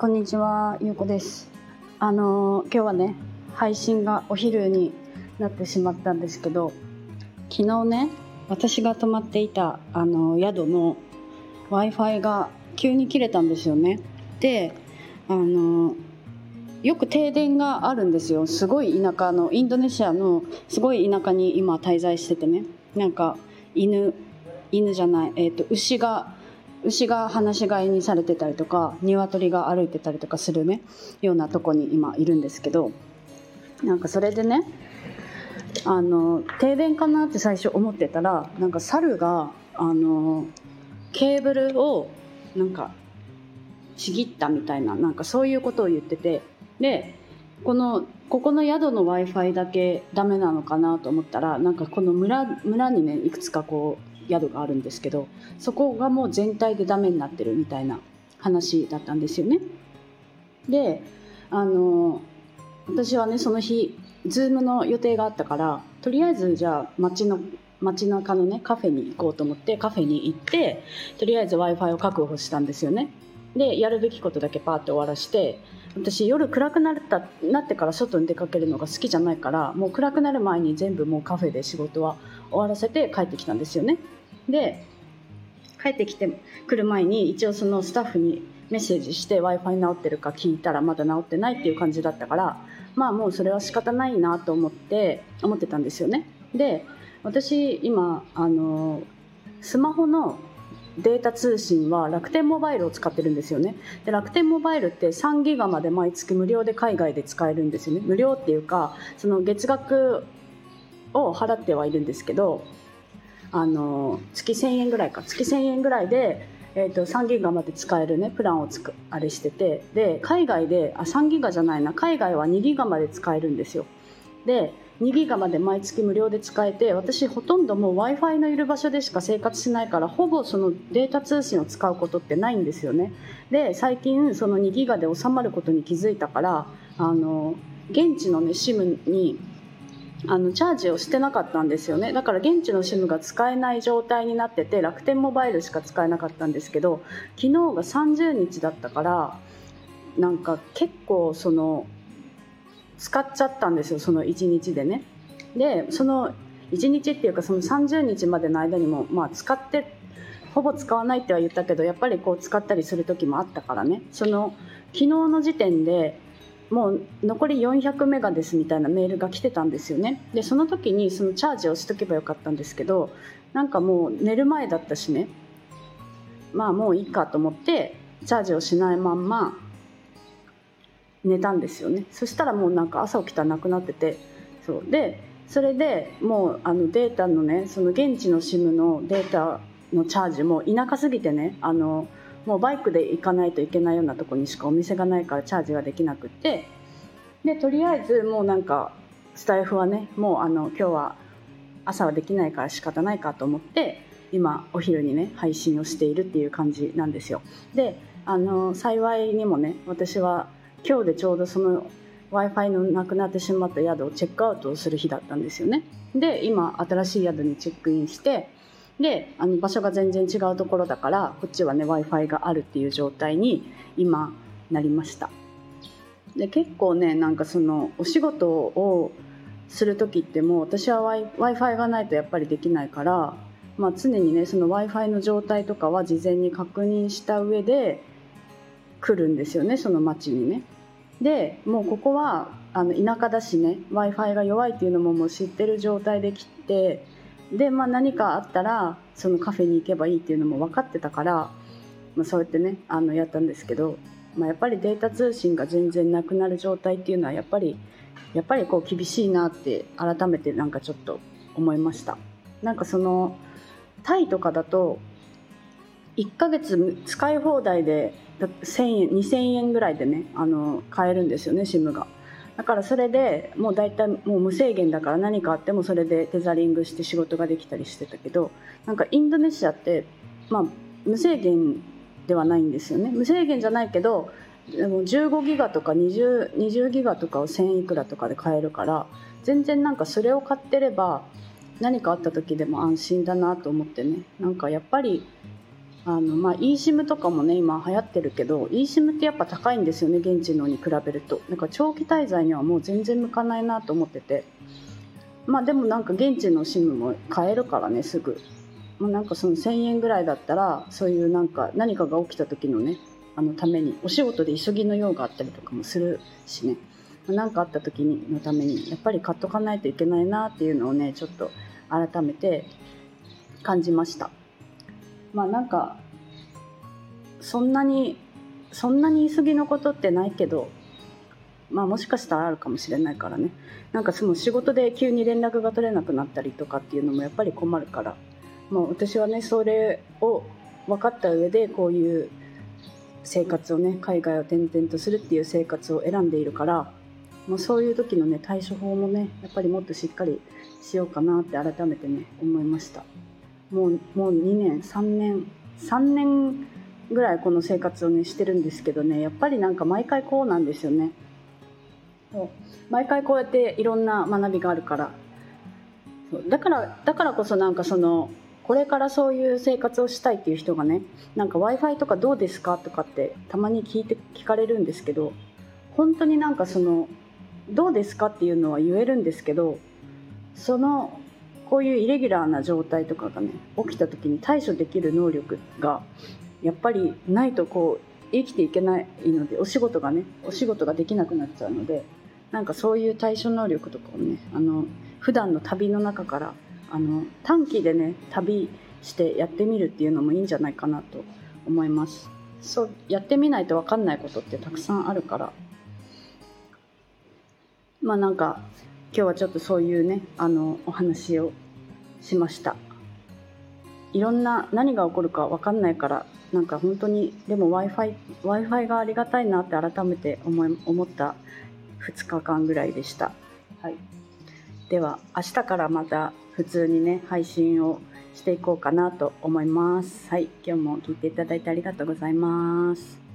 こんにちは、ゆうこです。あの今日はね、配信がお昼になってしまったんですけど、昨日ね、私が泊まっていたあの宿の Wi-Fi が急に切れたんですよね。で、あのよく停電があるんですよ。すごい田舎のインドネシアのすごい田舎に今滞在しててね、なんか犬犬じゃない、えっ、と牛が牛が放し飼いにされてたりとか鶏が歩いてたりとかするねようなとこに今いるんですけどなんかそれでねあの停電かなって最初思ってたらなんか猿があのケーブルをなんかちぎったみたいななんかそういうことを言っててでこのここの宿の w i f i だけダメなのかなと思ったらなんかこの村村にねいくつかこう宿があるんですけどそこがもう全体でダメになってるみたいな話だったんですよね。であの私はねその日 Zoom の予定があったからとりあえずじゃあ街の街中のねカフェに行こうと思ってカフェに行ってとりあえず w i f i を確保したんですよね。でやるべきことだけパーッと終わらして私夜暗くなったなってから外に出かけるのが好きじゃないからもう暗くなる前に全部もうカフェで仕事は終わらせて帰ってきたんですよねで帰ってきてくる前に一応そのスタッフにメッセージして w i f i 直ってるか聞いたらまだ直ってないっていう感じだったからまあもうそれは仕方ないなと思って思ってたんですよね。で私今あのスマホのデータ通信は楽天モバイルを使ってるんですよね。で楽天モバイルって3ギガまで毎月無料で海外で使えるんですよね。無料っていうかその月額を払ってはいるんですけどあの月1000円ぐらいか。月1000円ぐらいで、えー、と3ギガまで使えるねプランをつくあれしてて。で海外であ3ギガじゃないな。海外は2ギガまで使えるんですよ。で2ギガまで毎月無料で使えて私ほとんどもう w i f i のいる場所でしか生活しないからほぼそのデータ通信を使うことってないんですよね。で最近その2ギガで収まることに気づいたからあの現地のね SIM にあのチャージをしてなかったんですよね。だから現地の SIM が使えない状態になってて楽天モバイルしか使えなかったんですけど昨日が30日だったからなんか結構その使っちゃったんですよその1日でね。でその1日っていうかその30日までの間にもまあ使ってほぼ使わないっては言ったけどやっぱりこう使ったりする時もあったからね。その昨日の時点でもう残り400メガですみたいなメールが来てたんですよね。でその時にそのチャージをしとけばよかったんですけどなんかもう寝る前だったしね。まあもういいかと思ってチャージをしないまんま寝たんですよね。そしたらもうなんか朝起きたらなくなってて。そう。でそれでもうあのデータのねその現地の SIM のデータのチャージも田舎すぎてねあのもうバイクで行かないといけないようなとこにしかお店がないからチャージができなくて。でとりあえずもうなんかスタイフはねもうあの今日は朝はできないから仕方ないかと思って今お昼にね配信をしているっていう感じなんですよ。であの幸いにもね私は今日でちょうどその w i f i のなくなってしまった宿をチェックアウトをする日だったんですよねで今新しい宿にチェックインしてであの場所が全然違うところだからこっちはね w i f i があるっていう状態に今なりましたで結構ねなんかそのお仕事をする時ってもう私は w i f i がないとやっぱりできないから、まあ、常にねその w i f i の状態とかは事前に確認した上で来るんですよねその町にね。でもうここはあの田舎だしね w i f i が弱いっていうのももう知ってる状態で来てで、まあ、何かあったらそのカフェに行けばいいっていうのも分かってたから、まあ、そうやってねあのやったんですけど、まあ、やっぱりデータ通信が全然なくなる状態っていうのはやっぱりやっぱりこう厳しいなって改めてなんかちょっと思いました。なんかそのタイとかだと1ヶ月使い放題で1000円2000円ぐらいでねあの買えるんですよね SIM が。だからそれでもう大体もう無制限だから何かあってもそれでテザリングして仕事ができたりしてたけどなんかインドネシアってまあ無制限ではないんですよね。無制限じゃないけどでも15ギガとか 20, 20ギガとかを1000いくらとかで買えるから全然なんかそれを買ってれば何かあった時でも安心だなと思ってね。なんかやっぱりあのまあ eSIM とかもね今流行ってるけど eSIM ってやっぱ高いんですよね現地のに比べると。なんか長期滞在にはもう全然向かないなと思ってて。まあでもなんか現地の SIM も買えるからねすぐ、まあ、なんかその1000円ぐらいだったらそういうなんか何かが起きた時のねあのためにお仕事で急ぎの用があったりとかもするしね。何かあった時にのためにやっぱり買っとかないといけないなっていうのをねちょっと改めて感じました。まあなんかそんなにそんなに急ぎのことってないけどまあもしかしたらあるかもしれないからね。なんかその仕事で急に連絡が取れなくなったりとかっていうのもやっぱり困るから。もう私はねそれを分かった上でこういう生活をね海外を転々とするっていう生活を選んでいるからまあ、そういう時のね対処法もねやっぱりもっとしっかりしようかなって改めてね思いました。もうもう2年3年3年ぐらいこの生活をねしてるんですけどねやっぱりなんか毎回こうなんですよね。毎回こうやっていろんな学びがあるから。だからだからこそなんかそのこれからそういう生活をしたいっていう人がねなんか w i f i とかどうですかとかってたまに聞いて聞かれるんですけど本当になんかそのどうですかっていうのは言えるんですけどそのこういうイレギュラーな状態とかがね起きた時に対処できる能力がやっぱりないとこう生きていけないのでお仕事がねお仕事ができなくなっちゃうのでなんかそういう対処能力とかをねあの普段の旅の中からあの短期でね旅してやってみるっていうのもいいんじゃないかなと思います。そうやってみないと分かんないことってたくさんあるから。まあなんか今日はちょっとそういうねあのお話をしました。いろんな何が起こるか分かんないからなんか本当にでも w i f i w i f i がありがたいなって改めて思い思った2日間ぐらいでした、はい、では明日からまた普通にね配信をしていこうかなと思います。はい。今日も聞いていただいてありがとうございます